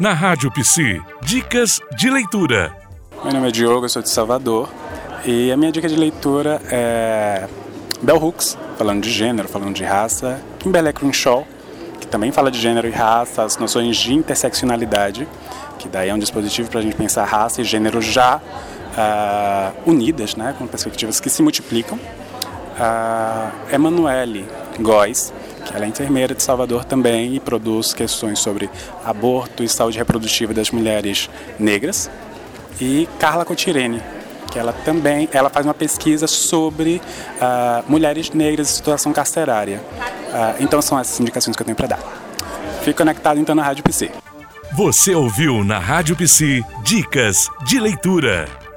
Na Rádio Psi, dicas de leitura. Meu nome é Diogo, eu sou de Salvador. E a minha dica de leitura é Bell Hooks, falando de gênero, falando de raça. Kimberly Crenshaw, que também fala de gênero e raça, as noções de interseccionalidade, que daí é um dispositivo para a gente pensar raça e gênero já uh, unidas, né, com perspectivas que se multiplicam. Uh, Emanuele Góes, que ela é enfermeira de Salvador também e produz questões sobre aborto e saúde reprodutiva das mulheres negras. E Carla Cotirene, que ela também ela faz uma pesquisa sobre uh, mulheres negras em situação carcerária. Uh, então são essas indicações que eu tenho para dar. Fique conectado então na Rádio PC. Você ouviu na Rádio PC Dicas de Leitura.